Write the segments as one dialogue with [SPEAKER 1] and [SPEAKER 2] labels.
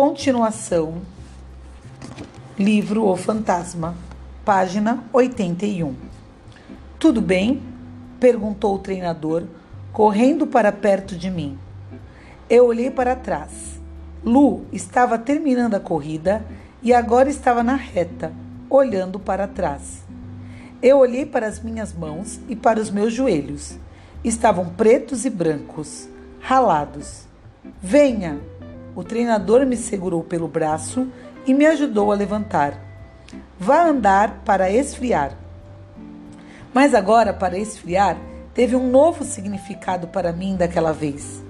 [SPEAKER 1] Continuação. Livro O Fantasma, página 81. Tudo bem? perguntou o treinador, correndo para perto de mim. Eu olhei para trás. Lu estava terminando a corrida e agora estava na reta, olhando para trás. Eu olhei para as minhas mãos e para os meus joelhos. Estavam pretos e brancos, ralados. Venha! O treinador me segurou pelo braço e me ajudou a levantar. Vá andar para esfriar. Mas agora, para esfriar, teve um novo significado para mim daquela vez.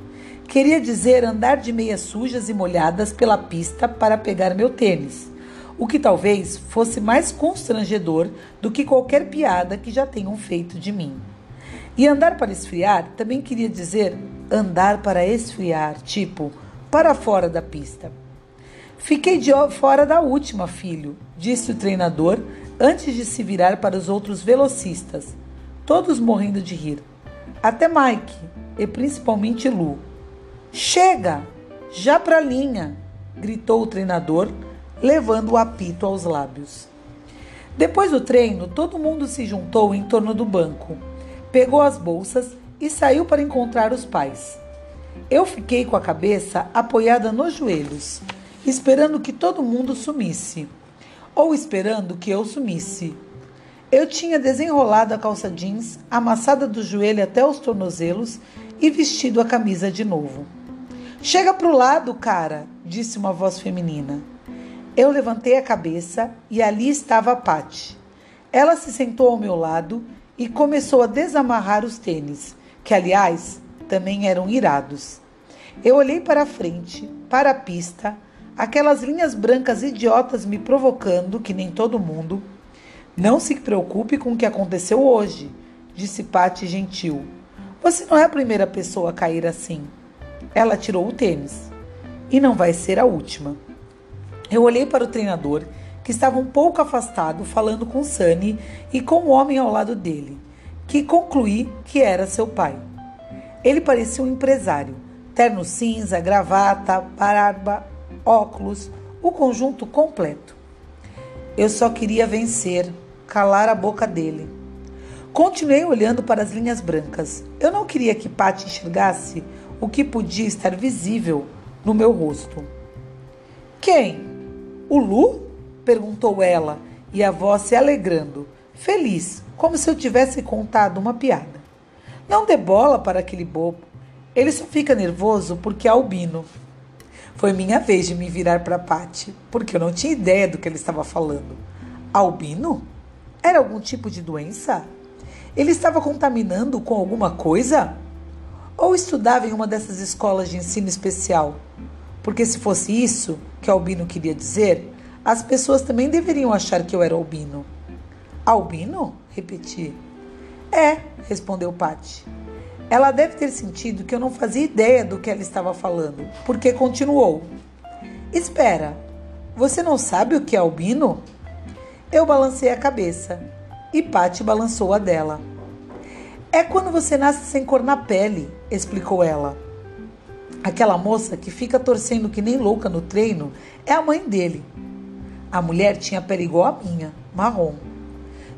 [SPEAKER 1] Queria dizer andar de meias sujas e molhadas pela pista para pegar meu tênis, o que talvez fosse mais constrangedor do que qualquer piada que já tenham feito de mim. E andar para esfriar também queria dizer andar para esfriar, tipo, para fora da pista. Fiquei fora da última, filho, disse o treinador antes de se virar para os outros velocistas, todos morrendo de rir. Até Mike e principalmente Lu. Chega! Já pra linha! gritou o treinador, levando o apito aos lábios. Depois do treino, todo mundo se juntou em torno do banco, pegou as bolsas e saiu para encontrar os pais. Eu fiquei com a cabeça apoiada nos joelhos, esperando que todo mundo sumisse, ou esperando que eu sumisse. Eu tinha desenrolado a calça jeans, amassada do joelho até os tornozelos e vestido a camisa de novo. Chega pro lado, cara, disse uma voz feminina. Eu levantei a cabeça e ali estava a Pati. Ela se sentou ao meu lado e começou a desamarrar os tênis, que aliás também eram irados. Eu olhei para frente, para a pista, aquelas linhas brancas idiotas me provocando, que nem todo mundo. Não se preocupe com o que aconteceu hoje, disse Pati gentil. Você não é a primeira pessoa a cair assim. Ela tirou o tênis. E não vai ser a última. Eu olhei para o treinador, que estava um pouco afastado, falando com Sunny e com o homem ao lado dele, que concluí que era seu pai. Ele parecia um empresário. Terno cinza, gravata, barba, óculos, o conjunto completo. Eu só queria vencer, calar a boca dele. Continuei olhando para as linhas brancas. Eu não queria que Patty enxergasse o que podia estar visível no meu rosto. Quem? O Lu? perguntou ela, e a voz se alegrando, feliz, como se eu tivesse contado uma piada. Não dê bola para aquele bobo. Ele só fica nervoso porque é albino. Foi minha vez de me virar para Patty, porque eu não tinha ideia do que ele estava falando. Albino? Era algum tipo de doença? Ele estava contaminando com alguma coisa? Ou estudava em uma dessas escolas de ensino especial? Porque se fosse isso que Albino queria dizer, as pessoas também deveriam achar que eu era albino. Albino? Repeti. É, respondeu Patty. Ela deve ter sentido que eu não fazia ideia do que ela estava falando, porque continuou. Espera, você não sabe o que é albino? Eu balancei a cabeça e Patty balançou a dela. É quando você nasce sem cor na pele, explicou ela. Aquela moça que fica torcendo que nem louca no treino é a mãe dele. A mulher tinha pele igual a minha, marrom.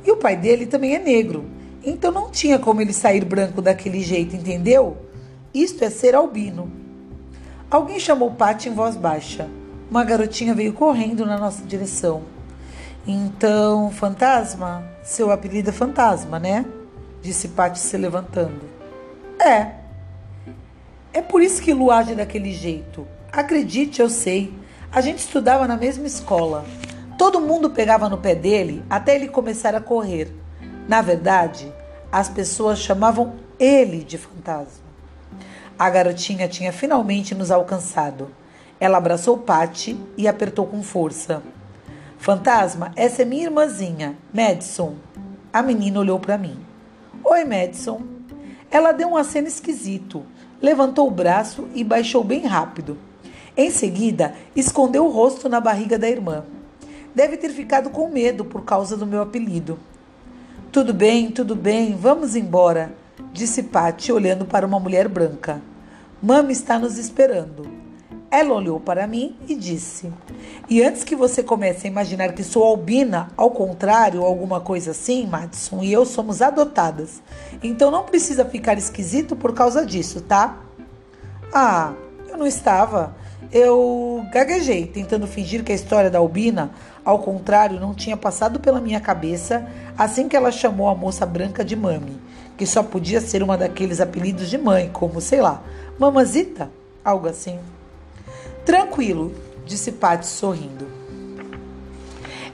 [SPEAKER 1] E o pai dele também é negro, então não tinha como ele sair branco daquele jeito, entendeu? Isto é ser albino. Alguém chamou Paty em voz baixa. Uma garotinha veio correndo na nossa direção. Então, fantasma? Seu apelido é fantasma, né? Disse Paty se levantando. É. É por isso que Lu age daquele jeito. Acredite, eu sei. A gente estudava na mesma escola. Todo mundo pegava no pé dele até ele começar a correr. Na verdade, as pessoas chamavam ele de fantasma. A garotinha tinha finalmente nos alcançado. Ela abraçou Patty e apertou com força. Fantasma, essa é minha irmãzinha, Madison. A menina olhou para mim. Oi, Madison. Ela deu um aceno esquisito, levantou o braço e baixou bem rápido. Em seguida, escondeu o rosto na barriga da irmã. Deve ter ficado com medo por causa do meu apelido. Tudo bem, tudo bem, vamos embora, disse Patty olhando para uma mulher branca. Mami está nos esperando. Ela olhou para mim e disse: E antes que você comece a imaginar que sou albina, ao contrário, alguma coisa assim, Madison e eu somos adotadas. Então não precisa ficar esquisito por causa disso, tá? Ah, eu não estava. Eu gaguejei, tentando fingir que a história da albina, ao contrário, não tinha passado pela minha cabeça assim que ela chamou a moça branca de mami, que só podia ser uma daqueles apelidos de mãe, como, sei lá, mamazita, algo assim. Tranquilo, disse Paty sorrindo.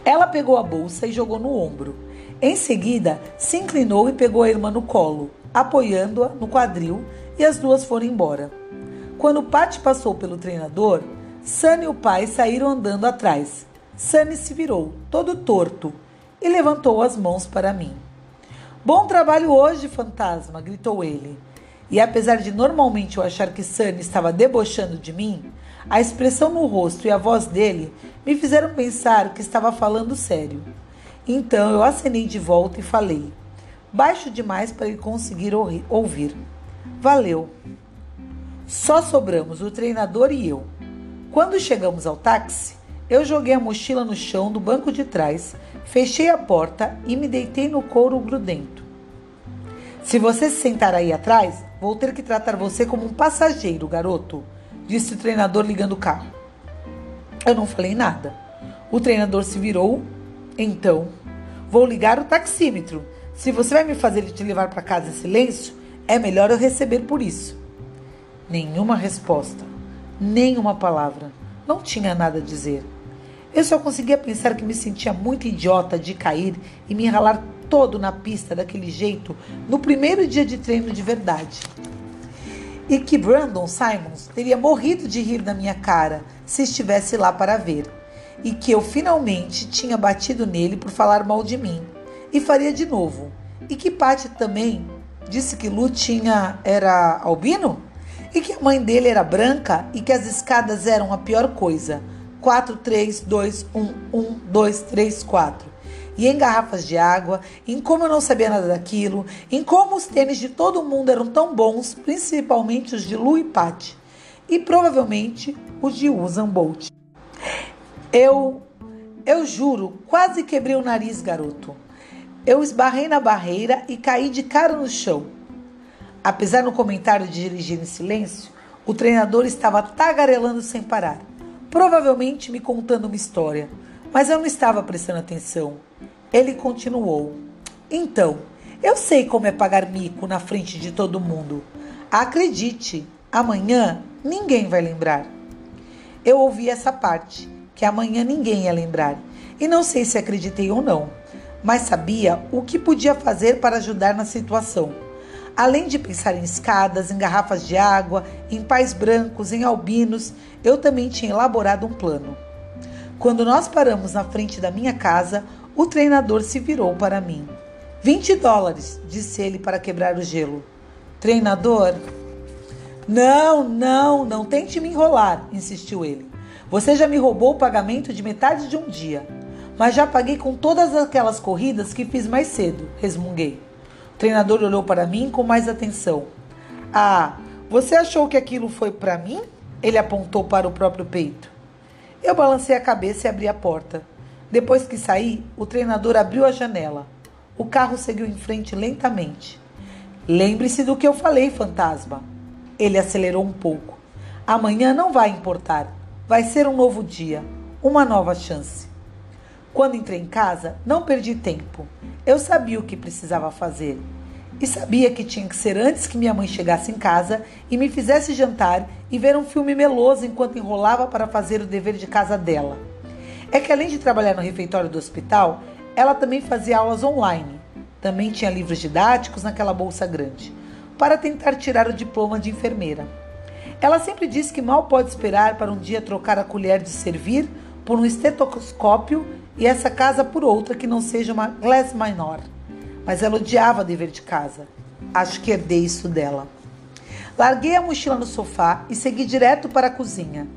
[SPEAKER 1] Ela pegou a bolsa e jogou no ombro. Em seguida, se inclinou e pegou a irmã no colo, apoiando-a no quadril, e as duas foram embora. Quando Paty passou pelo treinador, Sunny e o pai saíram andando atrás. Sunny se virou, todo torto, e levantou as mãos para mim. Bom trabalho hoje, fantasma! gritou ele. E apesar de normalmente eu achar que Sunny estava debochando de mim, a expressão no rosto e a voz dele me fizeram pensar que estava falando sério. Então eu acenei de volta e falei, baixo demais para ele conseguir ouvir. Valeu. Só sobramos o treinador e eu. Quando chegamos ao táxi, eu joguei a mochila no chão do banco de trás, fechei a porta e me deitei no couro grudento. Se você se sentar aí atrás, vou ter que tratar você como um passageiro, garoto disse o treinador ligando o carro. Eu não falei nada. O treinador se virou. Então, vou ligar o taxímetro. Se você vai me fazer te levar para casa em silêncio, é melhor eu receber por isso. Nenhuma resposta, nenhuma palavra. Não tinha nada a dizer. Eu só conseguia pensar que me sentia muito idiota de cair e me ralar todo na pista daquele jeito no primeiro dia de treino de verdade. E que Brandon Simons teria morrido de rir na minha cara se estivesse lá para ver, e que eu finalmente tinha batido nele por falar mal de mim, e faria de novo, e que Patty também disse que Lu tinha era albino, e que a mãe dele era branca e que as escadas eram a pior coisa. 4, 3, 2, 1, 1, 2, 3, 4 e em garrafas de água, em como eu não sabia nada daquilo, em como os tênis de todo mundo eram tão bons, principalmente os de Lu e Patty, e provavelmente os de Usain Bolt. Eu, eu juro, quase quebrei o nariz, garoto. Eu esbarrei na barreira e caí de cara no chão. Apesar do comentário de dirigir em silêncio, o treinador estava tagarelando sem parar, provavelmente me contando uma história, mas eu não estava prestando atenção. Ele continuou: Então, eu sei como é pagar mico na frente de todo mundo. Acredite, amanhã ninguém vai lembrar. Eu ouvi essa parte, que amanhã ninguém ia lembrar, e não sei se acreditei ou não, mas sabia o que podia fazer para ajudar na situação. Além de pensar em escadas, em garrafas de água, em pais brancos, em albinos, eu também tinha elaborado um plano. Quando nós paramos na frente da minha casa, o treinador se virou para mim. 20 dólares, disse ele para quebrar o gelo. Treinador? Não, não, não tente me enrolar, insistiu ele. Você já me roubou o pagamento de metade de um dia. Mas já paguei com todas aquelas corridas que fiz mais cedo, resmunguei. O treinador olhou para mim com mais atenção. Ah, você achou que aquilo foi para mim? Ele apontou para o próprio peito. Eu balancei a cabeça e abri a porta. Depois que saí, o treinador abriu a janela. O carro seguiu em frente lentamente. Lembre-se do que eu falei, fantasma. Ele acelerou um pouco. Amanhã não vai importar. Vai ser um novo dia, uma nova chance. Quando entrei em casa, não perdi tempo. Eu sabia o que precisava fazer. E sabia que tinha que ser antes que minha mãe chegasse em casa e me fizesse jantar e ver um filme meloso enquanto enrolava para fazer o dever de casa dela é que além de trabalhar no refeitório do hospital, ela também fazia aulas online. Também tinha livros didáticos naquela bolsa grande, para tentar tirar o diploma de enfermeira. Ela sempre disse que mal pode esperar para um dia trocar a colher de servir por um estetoscópio e essa casa por outra que não seja uma glass minor. Mas ela odiava dever de casa. Acho que herdei isso dela. Larguei a mochila no sofá e segui direto para a cozinha.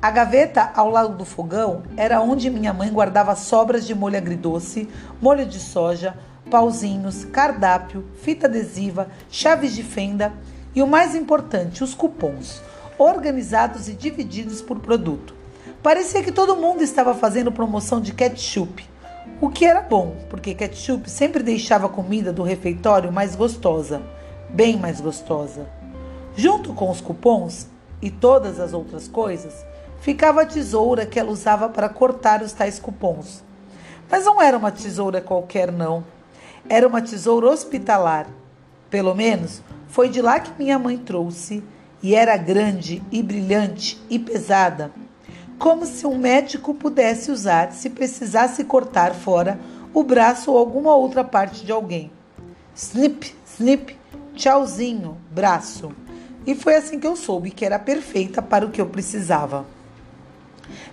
[SPEAKER 1] A gaveta ao lado do fogão era onde minha mãe guardava sobras de molho agridoce, molho de soja, pauzinhos, cardápio, fita adesiva, chaves de fenda e o mais importante, os cupons. organizados e divididos por produto. Parecia que todo mundo estava fazendo promoção de ketchup, o que era bom, porque ketchup sempre deixava a comida do refeitório mais gostosa, bem mais gostosa. Junto com os cupons e todas as outras coisas, ficava a tesoura que ela usava para cortar os tais cupons. Mas não era uma tesoura qualquer, não. Era uma tesoura hospitalar. Pelo menos foi de lá que minha mãe trouxe, e era grande e brilhante e pesada, como se um médico pudesse usar se precisasse cortar fora o braço ou alguma outra parte de alguém. Snip, snip, tchauzinho, braço. E foi assim que eu soube que era perfeita para o que eu precisava.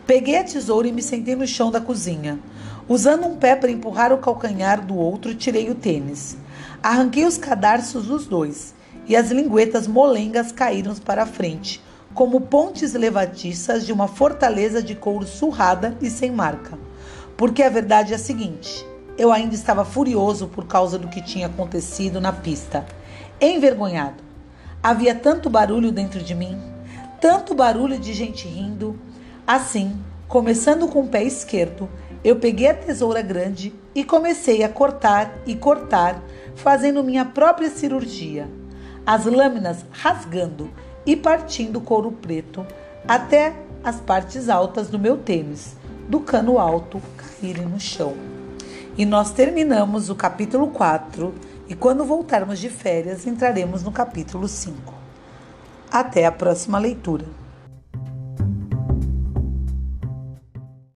[SPEAKER 1] Peguei a tesoura e me sentei no chão da cozinha. Usando um pé para empurrar o calcanhar do outro, tirei o tênis. Arranquei os cadarços dos dois e as linguetas molengas caíram para a frente, como pontes levadiças de uma fortaleza de couro surrada e sem marca. Porque a verdade é a seguinte: eu ainda estava furioso por causa do que tinha acontecido na pista. Envergonhado. Havia tanto barulho dentro de mim, tanto barulho de gente rindo. Assim, começando com o pé esquerdo, eu peguei a tesoura grande e comecei a cortar e cortar, fazendo minha própria cirurgia. As lâminas rasgando e partindo couro preto até as partes altas do meu tênis, do cano alto caírem no chão. E nós terminamos o capítulo 4 e quando voltarmos de férias entraremos no capítulo 5. Até a próxima leitura.